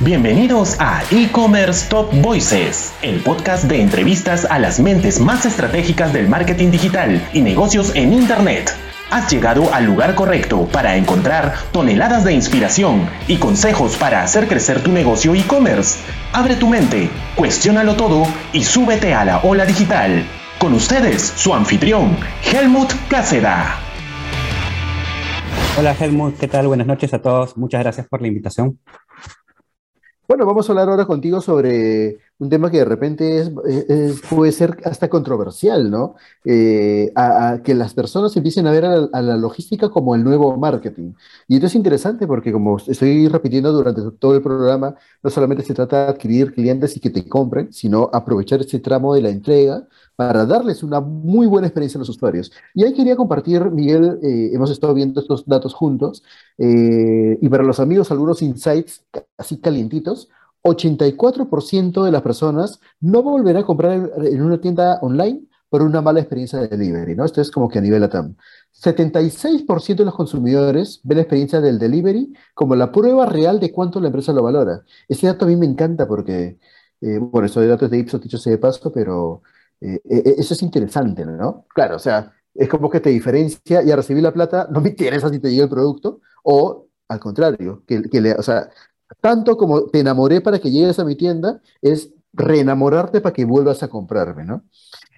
Bienvenidos a E-Commerce Top Voices, el podcast de entrevistas a las mentes más estratégicas del marketing digital y negocios en Internet. Has llegado al lugar correcto para encontrar toneladas de inspiración y consejos para hacer crecer tu negocio e-commerce. Abre tu mente, cuestiónalo todo y súbete a la ola digital. Con ustedes, su anfitrión, Helmut Cáceda. Hola Helmut, ¿qué tal? Buenas noches a todos. Muchas gracias por la invitación. Bueno, vamos a hablar ahora contigo sobre un tema que de repente puede ser hasta controversial, ¿no? Eh, a, que las personas empiecen a ver a, la logística como el nuevo marketing. Y esto es interesante porque, como estoy repitiendo durante todo el programa, no solamente se trata de adquirir clientes y que te compren, sino aprovechar este tramo de la entrega para darles una muy buena experiencia a los usuarios. Y ahí quería compartir, Miguel, eh, hemos estado viendo estos datos juntos, eh, y para los amigos algunos insights así calientitos, 84% de las personas no volverá a comprar en una tienda online por una mala experiencia de delivery, ¿no? Esto es como que a nivel ATAM. 76% de los consumidores ven la experiencia del delivery como la prueba real de cuánto la empresa lo valora. Ese dato a mí me encanta porque, eh, bueno, eso de datos de Ipsos, dicho sea de paso, pero eh, eh, eso es interesante, ¿no? Claro, o sea, es como que te diferencia y a recibir la plata no me interesa si te llega el producto o al contrario, que, le, o sea, tanto como te enamoré para que llegues a mi tienda, es reenamorarte para que vuelvas a comprarme, ¿no?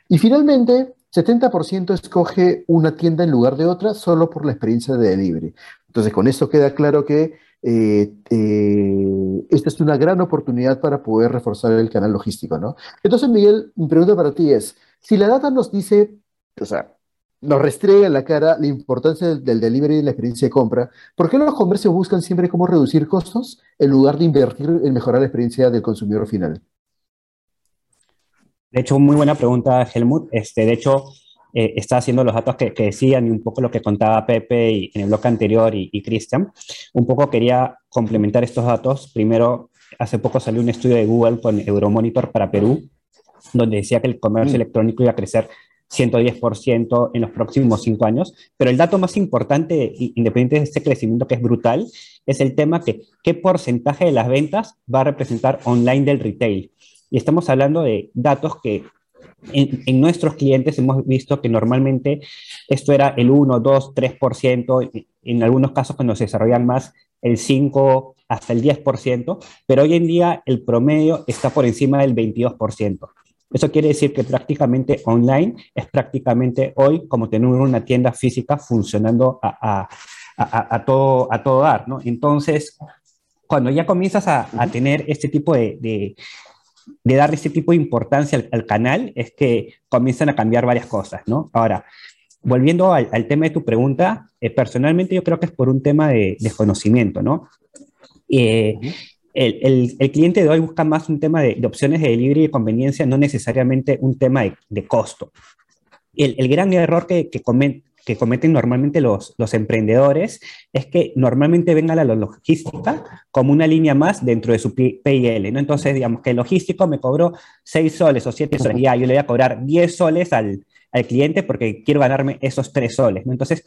Y finalmente, 70% escoge una tienda en lugar de otra solo por la experiencia de delivery. Entonces, con esto queda claro que eh, eh, esta es una gran oportunidad para poder reforzar el canal logístico, ¿no? Entonces, Miguel, mi pregunta para ti es, si la data nos dice, o sea, nos restrega en la cara la importancia del, delivery y la experiencia de compra, ¿por qué los comercios buscan siempre cómo reducir costos en lugar de invertir en mejorar la experiencia del consumidor final? De hecho, muy buena pregunta, Helmut. Este, de hecho, eh, está haciendo los datos que, decían y un poco lo que contaba Pepe y, en el bloque anterior y, Cristian. Un poco quería complementar estos datos. Primero, hace poco salió un estudio de Google con Euromonitor para Perú, donde decía que el comercio mm. electrónico iba a crecer 110% en los próximos cinco años, pero el dato más importante, independiente de este crecimiento que es brutal, es el tema que qué porcentaje de las ventas va a representar online del retail. Y estamos hablando de datos que en, nuestros clientes hemos visto que normalmente esto era el 1, 2, 3%, en algunos casos cuando se desarrollan más el 5 hasta el 10%, pero hoy en día el promedio está por encima del 22%. Eso quiere decir que prácticamente online es prácticamente hoy como tener una tienda física funcionando a, todo, a todo dar, ¿no? Entonces, cuando ya comienzas a, tener este tipo de, de darle ese tipo de importancia al, canal es que comienzan a cambiar varias cosas, ¿no? Ahora, volviendo al, tema de tu pregunta, eh, personalmente yo creo que es por un tema de desconocimiento, ¿no? Eh, el, el, cliente de hoy busca más un tema de, opciones de delivery y de conveniencia, no necesariamente un tema de, de costo. El, el, gran error que, que, que cometen normalmente los, los emprendedores es que normalmente ven a la logística como una línea más dentro de su PIL, ¿no? Entonces, digamos que el logístico me cobró 6 soles o 7 soles, ya yo le voy a cobrar 10 soles al, al cliente porque quiero ganarme esos 3 soles, ¿no? Entonces,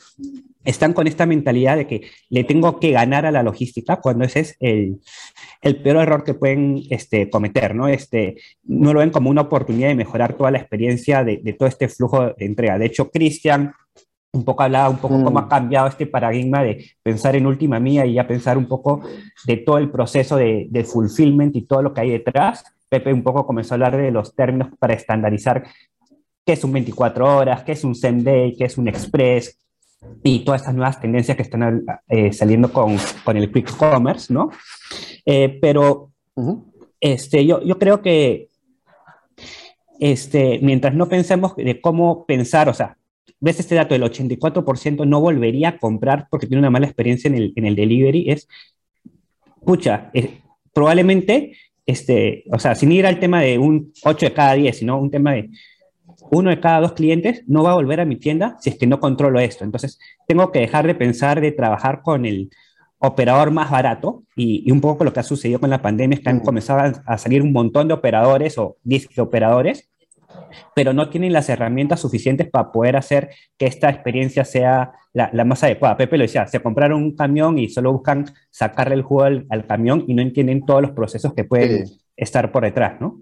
están con esta mentalidad de que le tengo que ganar a la logística cuando ese es el, el peor error que pueden este, cometer, ¿no? Este, no lo ven como una oportunidad de mejorar toda la experiencia de, de todo este flujo de entrega. De hecho, Cristian un poco hablaba un poco cómo ha mm. cambiado este paradigma de pensar en última mía y ya pensar un poco de todo el proceso de, de, fulfillment y todo lo que hay detrás. Pepe un poco comenzó a hablar de los términos para estandarizar qué es un 24 horas, qué es un same day, qué es un express y todas estas nuevas tendencias que están eh, saliendo con, con, el quick commerce, ¿no? Eh, pero este, yo, yo creo que este, mientras no pensemos de cómo pensar, o sea, ves este dato del 84% no volvería a comprar porque tiene una mala experiencia en el, en el delivery, es, pucha, eh, probablemente, este, o sea, sin ir al tema de un 8 de cada 10, sino un tema de uno de cada dos clientes no va a volver a mi tienda si es que no controlo esto. Entonces, tengo que dejar de pensar de trabajar con el operador más barato y, un poco lo que ha sucedido con la pandemia es que han mm. comenzado a, salir un montón de operadores o disque operadores, pero no tienen las herramientas suficientes para poder hacer que esta experiencia sea la, más adecuada. Pepe lo decía, se compraron un camión y solo buscan sacarle el juego al, camión y no entienden todos los procesos que pueden estar por detrás, ¿no?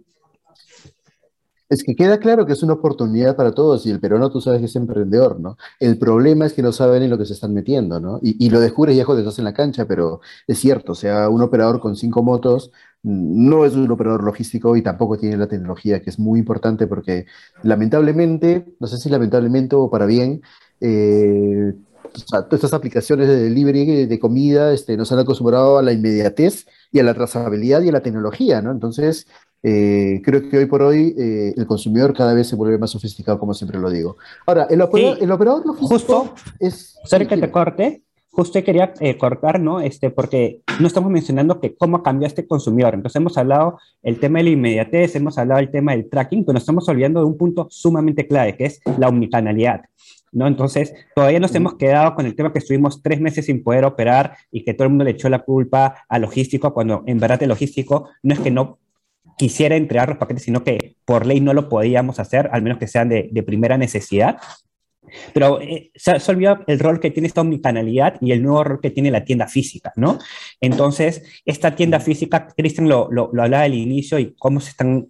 Es que queda claro que es una oportunidad para todos y el peruano tú sabes que es emprendedor, ¿no? El problema es que no saben en lo que se están metiendo, ¿no? Y, lo descubres ya cuando estás en la cancha, pero es cierto, o sea, un operador con cinco motos mm, no es un operador logístico y tampoco tiene la tecnología, que es muy importante porque lamentablemente, no sé si lamentablemente o para bien, eh, todas estas aplicaciones de delivery de comida este, nos han acostumbrado a la inmediatez y a la trazabilidad y a la tecnología, ¿no? Entonces, eh, creo que hoy por hoy eh, el consumidor cada vez se vuelve más sofisticado, como siempre lo digo. Ahora, el operador, el operador logístico justo, es... Sorry que te corte, justo quería eh, cortar, ¿no? Este, porque no estamos mencionando que cómo cambió este consumidor. Entonces hemos hablado el tema de la inmediatez, hemos hablado el tema del tracking, pero nos estamos olvidando de un punto sumamente clave, que es la omnicanalidad. ¿No? Entonces, todavía nos hemos quedado con el tema que estuvimos tres meses sin poder operar y que todo el mundo le echó la culpa a logístico, cuando en verdad el logístico no es que no quisiera entregar los paquetes, sino que por ley no lo podíamos hacer, al menos que sean de, primera necesidad. Pero eh, se, ha olvidado el rol que tiene esta omnicanalidad y el nuevo rol que tiene la tienda física, ¿no? Entonces, esta tienda física, Cristian lo, lo, lo hablaba al inicio y cómo se están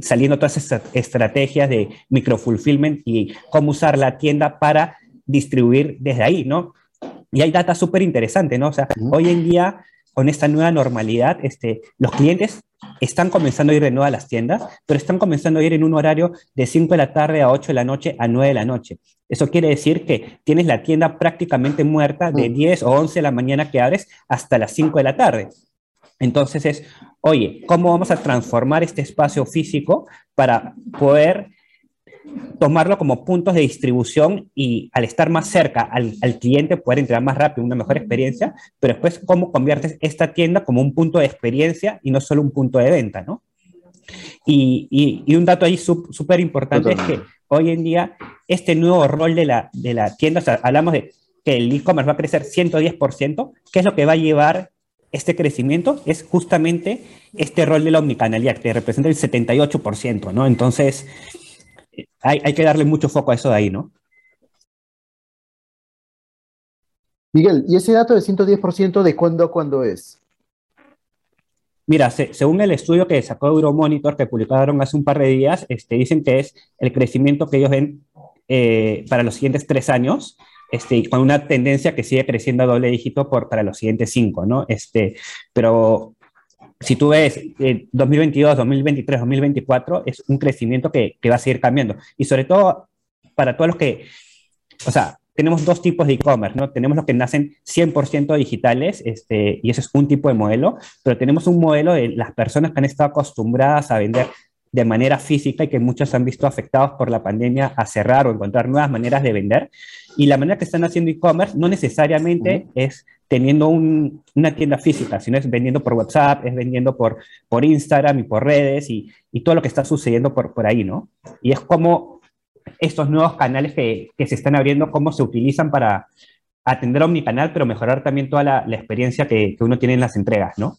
saliendo todas estas estrategias de microfulfillment y cómo usar la tienda para distribuir desde ahí, ¿no? Y hay data súper interesante, ¿no? O sea, hoy en día, con esta nueva normalidad, este, los clientes están comenzando a ir de nuevo a las tiendas, pero están comenzando a ir en un horario de 5 de la tarde a 8 de la noche a 9 de la noche. Eso quiere decir que tienes la tienda prácticamente muerta de 10 mm. o 11 de la mañana que abres hasta las 5 de la tarde. Entonces es, oye, ¿cómo vamos a transformar este espacio físico para poder tomarlo como puntos de distribución y al estar más cerca al, cliente poder entregar más rápido, una mejor experiencia, pero después cómo conviertes esta tienda como un punto de experiencia y no solo un punto de venta, ¿no? Y, y, un dato ahí súper importante es que hoy en día este nuevo rol de la, de la tienda, o sea, hablamos de que el e-commerce va a crecer 110%, ¿qué es lo que va a llevar este crecimiento? Es justamente este rol de la omnicanalidad, que representa el 78%, ¿no? Entonces, hay, que darle mucho foco a eso de ahí, ¿no? Miguel, ¿y ese dato de 110% de cuándo a cuándo es? Mira, según el estudio que sacó Euromonitor, que publicaron hace un par de días, este, dicen que es el crecimiento que ellos ven eh, para los siguientes tres años, este, con una tendencia que sigue creciendo a doble dígito por, para los siguientes cinco, ¿no? Este, pero si tú ves 2022, 2023, 2024, es un crecimiento que, que va a seguir cambiando. Y sobre todo para todos los que, o sea, tenemos dos tipos de e-commerce, ¿no? Tenemos los que nacen 100% digitales, este, y eso es un tipo de modelo, pero tenemos un modelo de las personas que han estado acostumbradas a vender de manera física y que muchos han visto afectados por la pandemia a cerrar o encontrar nuevas maneras de vender. Y la manera que están haciendo e-commerce no necesariamente es teniendo una tienda física, sino es vendiendo por WhatsApp, es vendiendo por, por Instagram y por redes y, y todo lo que está sucediendo por, por ahí, ¿no? Y es como estos nuevos canales que, que se están abriendo, cómo se utilizan para atender a mi canal, pero mejorar también toda la, la experiencia que, que uno tiene en las entregas, ¿no?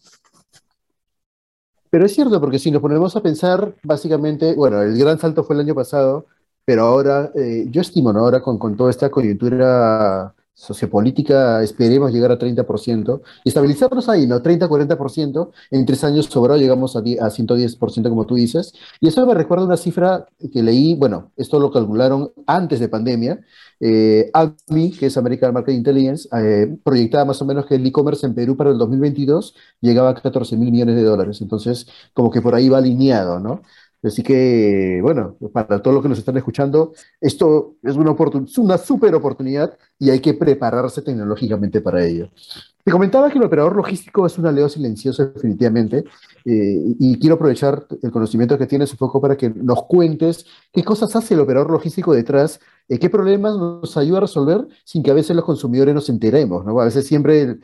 Pero es cierto, porque si nos ponemos a pensar, básicamente, bueno, el gran salto fue el año pasado, pero ahora, eh, yo estimo, ¿no? Ahora con, con toda esta coyuntura sociopolítica esperemos llegar a 30% y estabilizarnos ahí, ¿no? 30-40%, en tres años sobrado llegamos a, a 110% como tú dices. Y eso me recuerda una cifra que leí, bueno, esto lo calcularon antes de pandemia, eh, AMI, que es American Market Intelligence, eh, proyectaba más o menos que el e-commerce en Perú para el 2022 llegaba a 14 mil millones de dólares, entonces como que por ahí va alineado, ¿no? Así que, bueno, para todos los que nos están escuchando, esto es una, es una super oportunidad y hay que prepararse tecnológicamente para ello. Te comentaba que el operador logístico es un aleo silencioso definitivamente eh, y quiero aprovechar el conocimiento que tienes un poco para que nos cuentes qué cosas hace el operador logístico detrás, eh, qué problemas nos ayuda a resolver sin que a veces los consumidores nos enteremos. ¿no? A veces siempre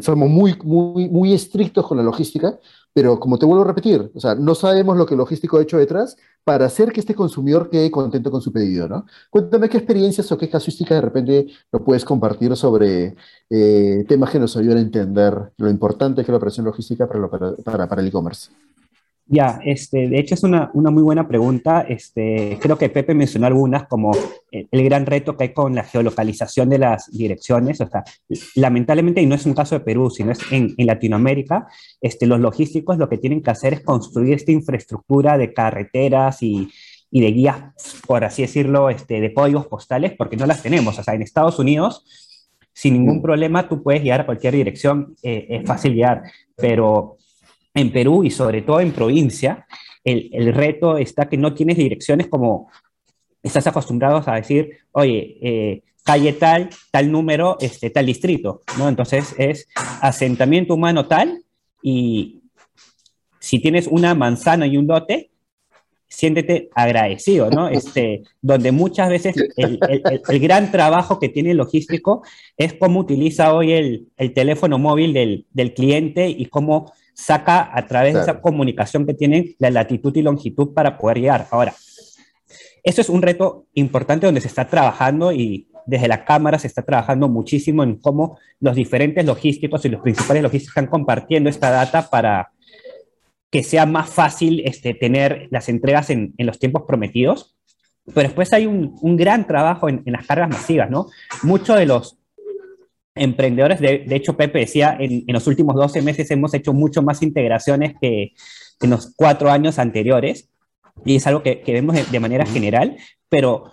somos muy, muy, muy estrictos con la logística, Pero como te vuelvo a repetir, o sea, no sabemos lo que el logístico ha hecho detrás para hacer que este consumidor quede contento con su pedido, ¿no? Cuéntame qué experiencias o qué casuísticas de repente lo puedes compartir sobre eh, temas que nos ayuden a entender lo importante que es la operación logística para, el e-commerce. Ya, este, de hecho es una, una, muy buena pregunta. Este, creo que Pepe mencionó algunas como el, gran reto que hay con la geolocalización de las direcciones. O sea, lamentablemente, y no es un caso de Perú, sino es en, en, Latinoamérica, este, los logísticos lo que tienen que hacer es construir esta infraestructura de carreteras y, y de guías, por así decirlo, este, de códigos postales, porque no las tenemos. O sea, en Estados Unidos, sin ningún mm. problema, tú puedes guiar a cualquier dirección, eh, es fácil guiar, pero en Perú y sobre todo en provincia, el, el, reto está que no tienes direcciones como estás acostumbrados a decir, oye, eh, calle tal, tal número, este, tal distrito, ¿no? Entonces es asentamiento humano tal y si tienes una manzana y un lote, siéntete agradecido, ¿no? Este, donde muchas veces el, el, el, gran trabajo que tiene el logístico es cómo utiliza hoy el, teléfono móvil del, del cliente y cómo saca a través de esa comunicación que tienen la latitud y longitud para poder llegar. Ahora, eso es un reto importante donde se está trabajando y desde la Cámara se está trabajando muchísimo en cómo los diferentes logísticos y los principales logísticos están compartiendo esta data para que sea más fácil este, tener las entregas en, en los tiempos prometidos. Pero después hay un, un gran trabajo en, en, las cargas masivas, ¿no? Muchos de los emprendedores. De, de hecho, Pepe decía, en, en, los últimos 12 meses hemos hecho mucho más integraciones que en los cuatro años anteriores. Y es algo que, que vemos de, de, manera general, pero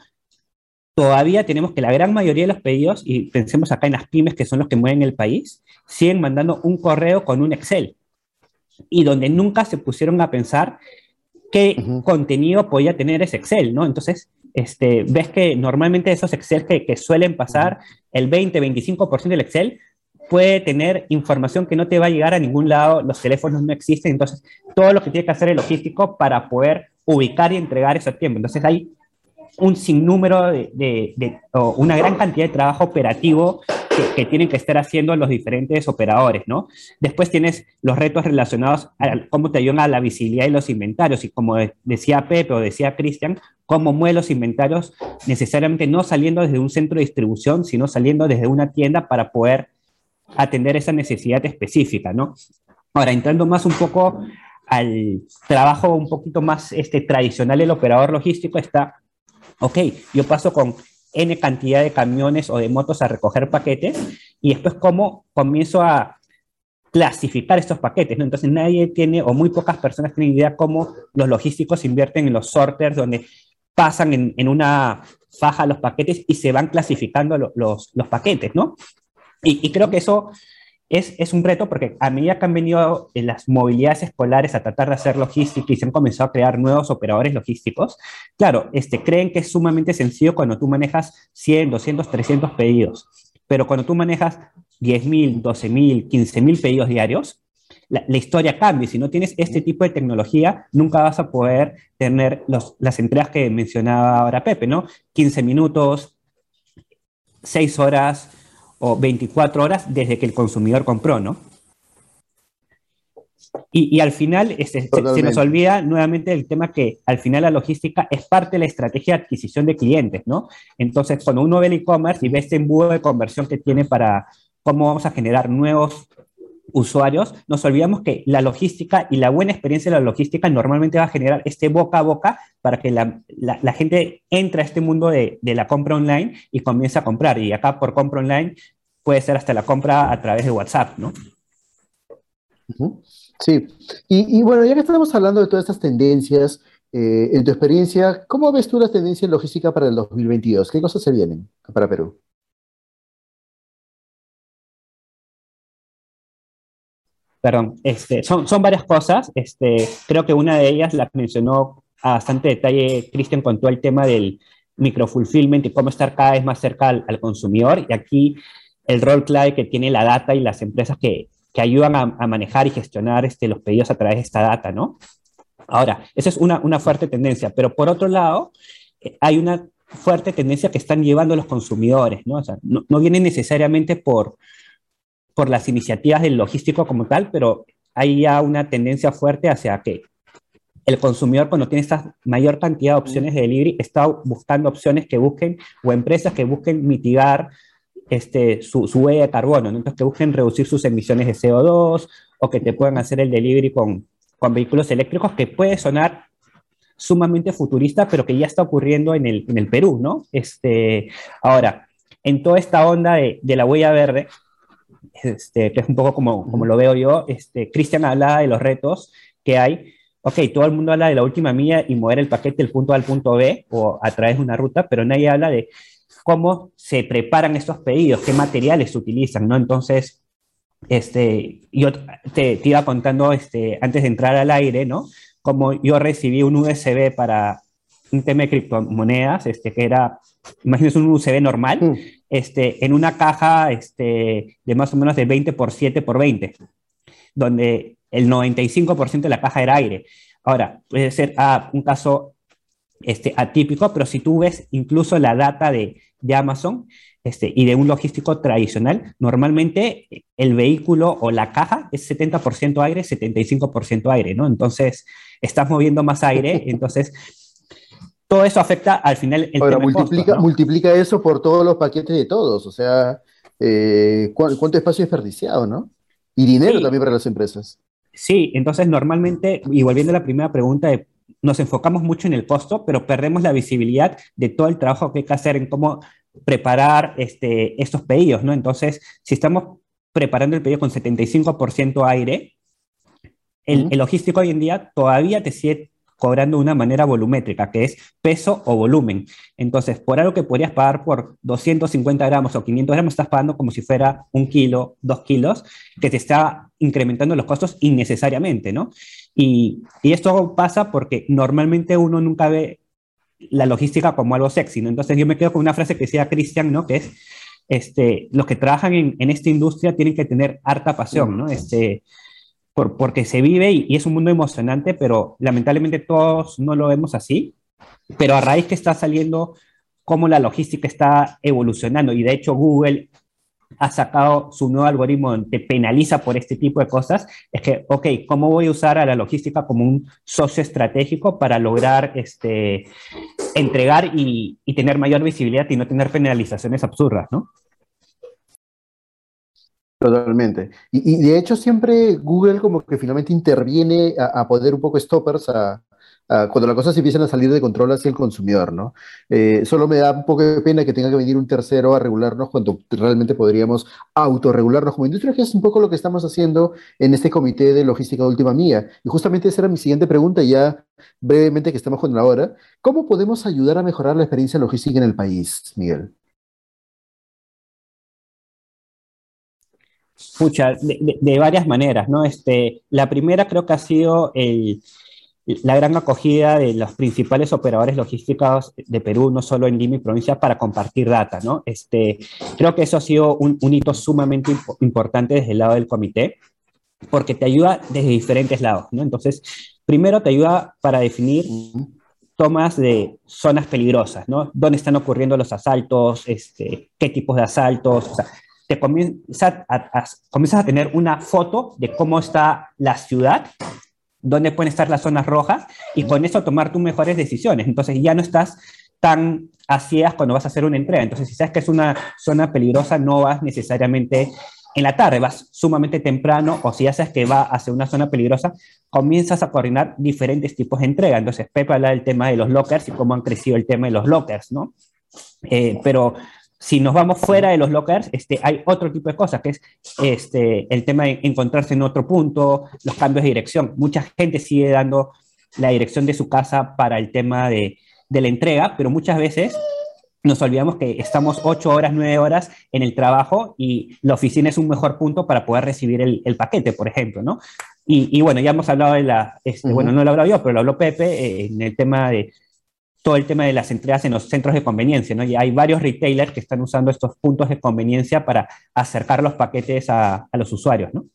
todavía tenemos que la gran mayoría de los pedidos, y pensemos acá en las pymes que son los que mueven el país, siguen mandando un correo con un Excel. Y donde nunca se pusieron a pensar qué uh -huh. contenido podía tener ese Excel, ¿no? Entonces, este, ves que normalmente esos Excel que, que suelen pasar, el 20-25% del Excel puede tener información que no te va a llegar a ningún lado, los teléfonos no existen, entonces todo lo que tiene que hacer el logístico para poder ubicar y entregar eso a tiempo. Entonces hay un sinnúmero de, de, de o una gran cantidad de trabajo operativo que, tienen que estar haciendo los diferentes operadores, ¿no? Después tienes los retos relacionados a cómo te ayudan a la visibilidad de los inventarios y como decía Pepe o decía Cristian, cómo mueve los inventarios necesariamente no saliendo desde un centro de distribución, sino saliendo desde una tienda para poder atender esa necesidad específica, ¿no? Ahora, entrando más un poco al trabajo un poquito más este, tradicional del operador logístico, está, ok, yo paso con N cantidad de camiones o de motos a recoger paquetes y después cómo comienzo a clasificar estos paquetes, ¿no? Entonces nadie tiene o muy pocas personas tienen idea cómo los logísticos invierten en los sorters donde pasan en, en una faja los paquetes y se van clasificando lo, los, los paquetes, ¿no? Y creo que eso es, es, un reto porque a medida que han venido en las movilidades escolares a tratar de hacer logística y se han comenzado a crear nuevos operadores logísticos, claro, este, creen que es sumamente sencillo cuando tú manejas 100, 200, 300 pedidos, pero cuando tú manejas 10.000, 12.000, 15.000 pedidos diarios, la, la, historia cambia. Si no tienes este tipo de tecnología, nunca vas a poder tener los, las entregas que mencionaba ahora Pepe, ¿no? 15 minutos, 6 horas, o 24 horas desde que el consumidor compró, ¿no? Y, y al final este, se, se, nos olvida nuevamente el tema que al final la logística es parte de la estrategia de adquisición de clientes, ¿no? Entonces, cuando uno ve el e-commerce y ve este embudo de conversión que tiene para cómo vamos a generar nuevos usuarios, nos olvidamos que la logística y la buena experiencia de la logística normalmente va a generar este boca a boca para que la, la, gente entre a este mundo de, de, la compra online y comience a comprar. Y acá por compra online puede ser hasta la compra a través de WhatsApp, ¿no? Sí, y, y bueno, ya que estamos hablando de todas estas tendencias, eh, en tu experiencia, ¿cómo ves tú las tendencias logísticas para el 2022? ¿Qué cosas se vienen para Perú? Perdón, este, son, son varias cosas. Este, creo que una de ellas la mencionó a bastante detalle Cristian con todo el tema del microfulfillment y cómo estar cada vez más cerca al, consumidor. Y aquí el rol clave que tiene la data y las empresas que, que ayudan a, a, manejar y gestionar este, los pedidos a través de esta data, ¿no? Ahora, esa es una, una fuerte tendencia, pero por otro lado, eh, hay una fuerte tendencia que están llevando los consumidores, ¿no? O sea, no, no viene necesariamente por, por las iniciativas del logístico como tal, pero hay ya una tendencia fuerte hacia que el consumidor cuando tiene esta mayor cantidad de opciones de delivery está buscando opciones que busquen o empresas que busquen mitigar este, su, su huella de carbono, entonces que busquen reducir sus emisiones de CO2 o que te puedan hacer el delivery con, con vehículos eléctricos, que puede sonar sumamente futurista, pero que ya está ocurriendo en el, en el Perú, ¿no? Este, ahora, en toda esta onda de, de la huella verde, este, que es un poco como, como lo veo yo, este, Cristian hablaba de los retos que hay. Ok, todo el mundo habla de la última milla y mover el paquete del punto A al punto B o a través de una ruta, pero nadie habla de cómo se preparan estos pedidos, qué materiales se utilizan, ¿no? Entonces, este, yo te, te iba contando este, antes de entrar al aire, ¿no? Como yo recibí un USB para un tema de criptomonedas, este, que era, imagínense un USB normal, mm. este, en una caja este, de más o menos de 20 por 7 por 20, donde el 95% de la caja era aire. Ahora, puede ser ah, un caso este, atípico, pero si tú ves incluso la data de, de Amazon este, y de un logístico tradicional, normalmente el vehículo o la caja es 70% aire, 75% aire, ¿no? Entonces, estás moviendo más aire, entonces todo eso afecta al final el Ahora, multiplica, multiplica eso por todos los paquetes de todos, o sea, eh, ¿cuánto espacio desperdiciado, no? Y dinero también para las empresas. Sí, entonces normalmente, y volviendo a la primera pregunta, nos enfocamos mucho en el costo, pero perdemos la visibilidad de todo el trabajo que hay que hacer en cómo preparar este, estos pedidos, ¿no? Entonces, si estamos preparando el pedido con 75% aire, el, el, logístico hoy en día todavía te sigue cobrando de una manera volumétrica, que es peso o volumen. Entonces, por algo que podrías pagar por 250 gramos o 500 gramos, estás pagando como si fuera un kilo, dos kilos, que te está incrementando los costos innecesariamente, ¿no? Y, y esto pasa porque normalmente uno nunca ve la logística como algo sexy, ¿no? Entonces yo me quedo con una frase que decía Cristian, ¿no? Que es, este, los que trabajan en, en, esta industria tienen que tener harta pasión, ¿no? Este, porque se vive y, es un mundo emocionante, pero lamentablemente todos no lo vemos así. Pero a raíz que está saliendo cómo la logística está evolucionando y de hecho Google ha sacado su nuevo algoritmo donde penaliza por este tipo de cosas, es que, ok, ¿cómo voy a usar a la logística como un socio estratégico para lograr este, entregar y, y tener mayor visibilidad y no tener penalizaciones absurdas, ¿no? Totalmente. Y, de hecho siempre Google como que finalmente interviene a, a poner un poco stoppers a, a, cuando las cosas empiezan a salir de control hacia el consumidor, ¿no? Eh, solo me da un poco de pena que tenga que venir un tercero a regularnos cuando realmente podríamos autorregularnos como industria, que es un poco lo que estamos haciendo en este comité de logística de última mía. Y justamente esa era mi siguiente pregunta, ya brevemente que estamos con la hora. ¿Cómo podemos ayudar a mejorar la experiencia logística en el país, Miguel? Pucha, de, de, de, varias maneras, ¿no? Este, la primera creo que ha sido el, la gran acogida de los principales operadores logísticos de Perú, no solo en Lima y provincia, para compartir data, ¿no? Este, creo que eso ha sido un, un hito sumamente imp importante desde el lado del comité, porque te ayuda desde diferentes lados, ¿no? Entonces, primero te ayuda para definir tomas de zonas peligrosas, ¿no? ¿Dónde están ocurriendo los asaltos? Este, ¿Qué tipos de asaltos? O sea, te comienza a, comienzas a tener una foto de cómo está la ciudad, dónde pueden estar las zonas rojas, y con eso tomar tus mejores decisiones. Entonces ya no estás tan a cuando vas a hacer una entrega. Entonces, si sabes que es una zona peligrosa, no vas necesariamente en la tarde, vas sumamente temprano, o si ya sabes que va hacia una zona peligrosa, comienzas a coordinar diferentes tipos de entrega. Entonces, Pepe habla del tema de los lockers y cómo han crecido el tema de los lockers, ¿no? Eh, pero si nos vamos fuera de los lockers, este, hay otro tipo de cosas, que es este, el tema de encontrarse en otro punto, los cambios de dirección. Mucha gente sigue dando la dirección de su casa para el tema de, de la entrega, pero muchas veces nos olvidamos que estamos ocho horas, nueve horas en el trabajo y la oficina es un mejor punto para poder recibir el, el paquete, por ejemplo, ¿no? Y, y, bueno, ya hemos hablado de la, este, uh -huh. bueno, no lo he hablado yo, pero lo habló Pepe eh, en el tema de todo el tema de las entregas en los centros de conveniencia, ¿no? Y hay varios retailers que están usando estos puntos de conveniencia para acercar los paquetes a, los usuarios, ¿no?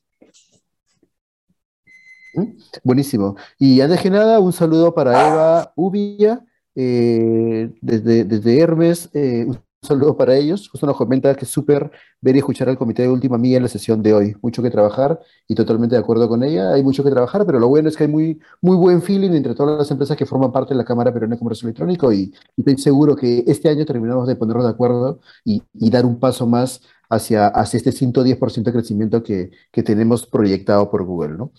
Mm, buenísimo. Y antes de nada, un saludo para Eva Ubilla, eh, desde, desde Hermes. Eh, saludo para ellos. Justo nos comenta que es súper ver y escuchar al comité de última milla en la sesión de hoy. Mucho que trabajar y totalmente de acuerdo con ella. Hay mucho que trabajar, pero lo bueno es que hay muy, muy buen feeling entre todas las empresas que forman parte de la Cámara Peruana de Comercio Electrónico y, estoy seguro que este año terminamos de ponernos de acuerdo y, dar un paso más hacia, hacia este 110% de crecimiento que, que tenemos proyectado por Google, ¿no?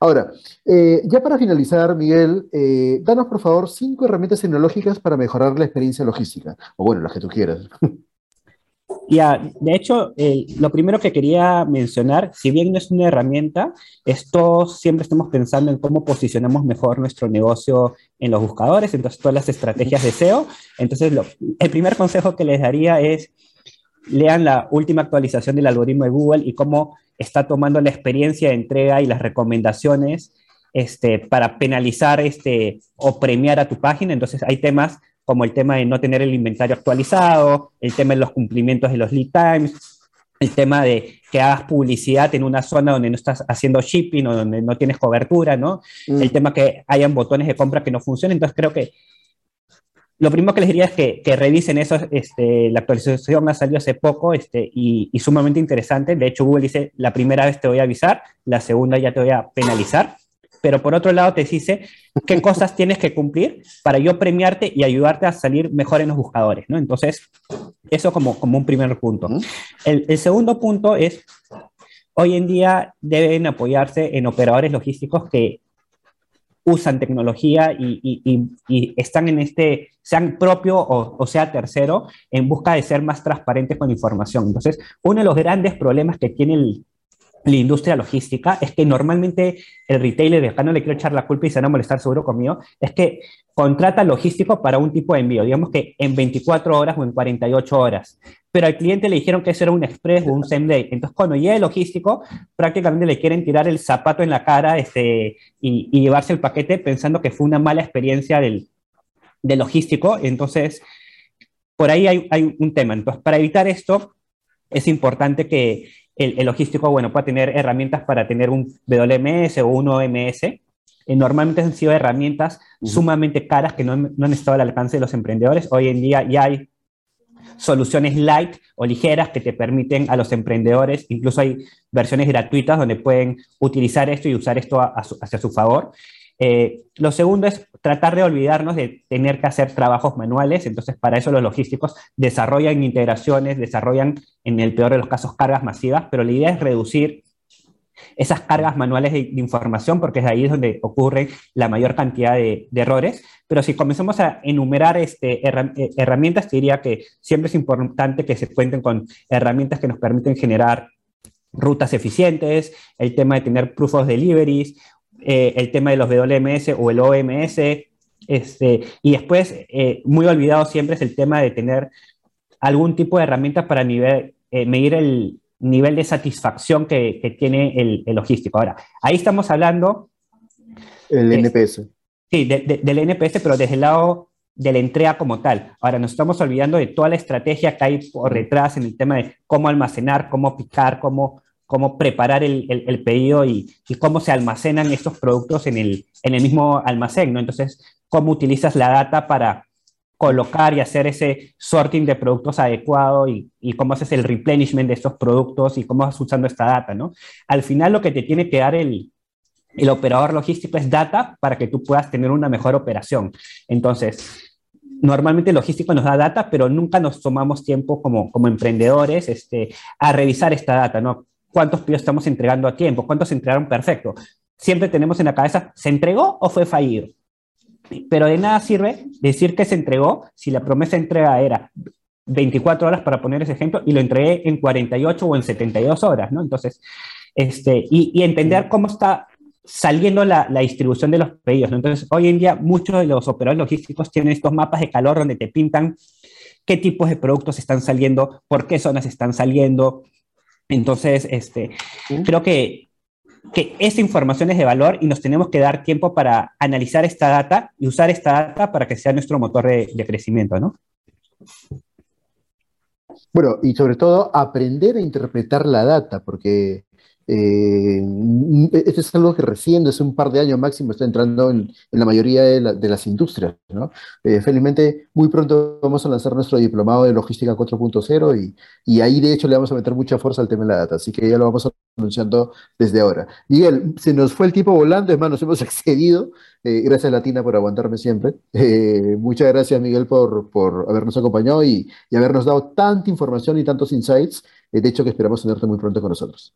Ahora, eh, ya para finalizar, Miguel, eh, danos por favor cinco herramientas tecnológicas para mejorar la experiencia logística, o bueno, las que tú quieras. Ya, de hecho, lo primero que quería mencionar, si bien no es una herramienta, esto siempre estamos pensando en cómo posicionamos mejor nuestro negocio en los buscadores, entonces todas las estrategias de SEO. Entonces, el primer consejo que les daría es lean la última actualización del algoritmo de Google y cómo está tomando la experiencia de entrega y las recomendaciones este, para penalizar este, o premiar a tu página. Entonces hay temas como el tema de no tener el inventario actualizado, el tema de los cumplimientos de los lead times, el tema de que hagas publicidad en una zona donde no estás haciendo shipping o donde no tienes cobertura, ¿no? Mm. El tema que hayan botones de compra que no funcionen. Entonces creo que lo primero que les diría es que, revisen eso. Este, la actualización ha salido hace poco este, y, sumamente interesante. De hecho, Google dice, la primera vez te voy a avisar, la segunda ya te voy a penalizar. Pero por otro lado te dice qué cosas tienes que cumplir para yo premiarte y ayudarte a salir mejor en los buscadores. ¿no? Entonces, eso como, como un primer punto. El, el segundo punto es, hoy en día deben apoyarse en operadores logísticos que usan tecnología y, están en este, sean propio o, sea tercero, en busca de ser más transparentes con información. Entonces, uno de los grandes problemas que tiene la industria logística es que normalmente el retailer, acá no le quiero echar la culpa y se van a molestar seguro conmigo, es que contrata logístico para un tipo de envío, digamos que en 24 horas o en 48 horas pero al cliente le dijeron que eso era un express o un same day. Entonces, cuando llega el logístico, prácticamente le quieren tirar el zapato en la cara este, y, llevarse el paquete pensando que fue una mala experiencia del, del logístico. Entonces, por ahí hay, hay, un tema. Entonces, para evitar esto, es importante que el, el, logístico, bueno, pueda tener herramientas para tener un WMS o un OMS. Eh, normalmente han sido herramientas sumamente caras que no, no han estado al alcance de los emprendedores. Hoy en día ya hay soluciones light o ligeras que te permiten a los emprendedores, incluso hay versiones gratuitas donde pueden utilizar esto y usar esto hacia su favor. Eh, lo segundo es tratar de olvidarnos de tener que hacer trabajos manuales, entonces para eso los logísticos desarrollan integraciones, desarrollan en el peor de los casos cargas masivas, pero la idea es reducir esas cargas manuales de, información, porque es ahí donde ocurre la mayor cantidad de, errores. Pero si comenzamos a enumerar este, eh, herramientas, te diría que siempre es importante que se cuenten con herramientas que nos permiten generar rutas eficientes, el tema de tener proof of deliveries, eh, el tema de los WMS o el OMS, este, y después, eh, muy olvidado siempre es el tema de tener algún tipo de herramientas para nivel, medir el, nivel de satisfacción que, tiene el, logístico. Ahora, ahí estamos hablando... El NPS. Sí, del NPS, pero desde el lado de la entrega como tal. Ahora, nos estamos olvidando de toda la estrategia que hay por detrás en el tema de cómo almacenar, cómo picar, cómo, cómo preparar el, pedido y, y, cómo se almacenan estos productos en el, en el mismo almacén, ¿no? Entonces, cómo utilizas la data para colocar y hacer ese sorting de productos adecuado y, y, cómo haces el replenishment de estos productos y cómo vas usando esta data, ¿no? Al final lo que te tiene que dar el, el operador logístico es data para que tú puedas tener una mejor operación. Entonces, normalmente el logístico nos da data, pero nunca nos tomamos tiempo como, como emprendedores este, a revisar esta data, ¿no? ¿Cuántos pedidos estamos entregando a tiempo? ¿Cuántos se entregaron perfecto? Siempre tenemos en la cabeza, ¿se entregó o fue fallido? Pero de nada sirve decir que se entregó si la promesa de entrega era 24 horas, para poner ese ejemplo, y lo entregué en 48 o en 72 horas, ¿no? Entonces, este, y, entender cómo está saliendo la, distribución de los pedidos, ¿no? Entonces, hoy en día muchos de los operadores logísticos tienen estos mapas de calor donde te pintan qué tipos de productos están saliendo, por qué zonas están saliendo. Entonces, este, creo que que esta información es de valor y nos tenemos que dar tiempo para analizar esta data y usar esta data para que sea nuestro motor de, crecimiento, ¿no? Bueno, y sobre todo aprender a interpretar la data, porque Eh, esto es algo que recién, desde un par de años máximo, está entrando en, la mayoría de, las industrias. Eh, felizmente, muy pronto vamos a lanzar nuestro diplomado de logística 4.0 y, ahí, de hecho, le vamos a meter mucha fuerza al tema de la data. Así que ya lo vamos anunciando desde ahora. Miguel, se nos fue el tiempo volando, es más, nos hemos excedido. Eh, gracias, Latina, por aguantarme siempre. muchas gracias, Miguel, por, por habernos acompañado y, y habernos dado tanta información y tantos insights. de hecho, que esperamos tenerte muy pronto con nosotros.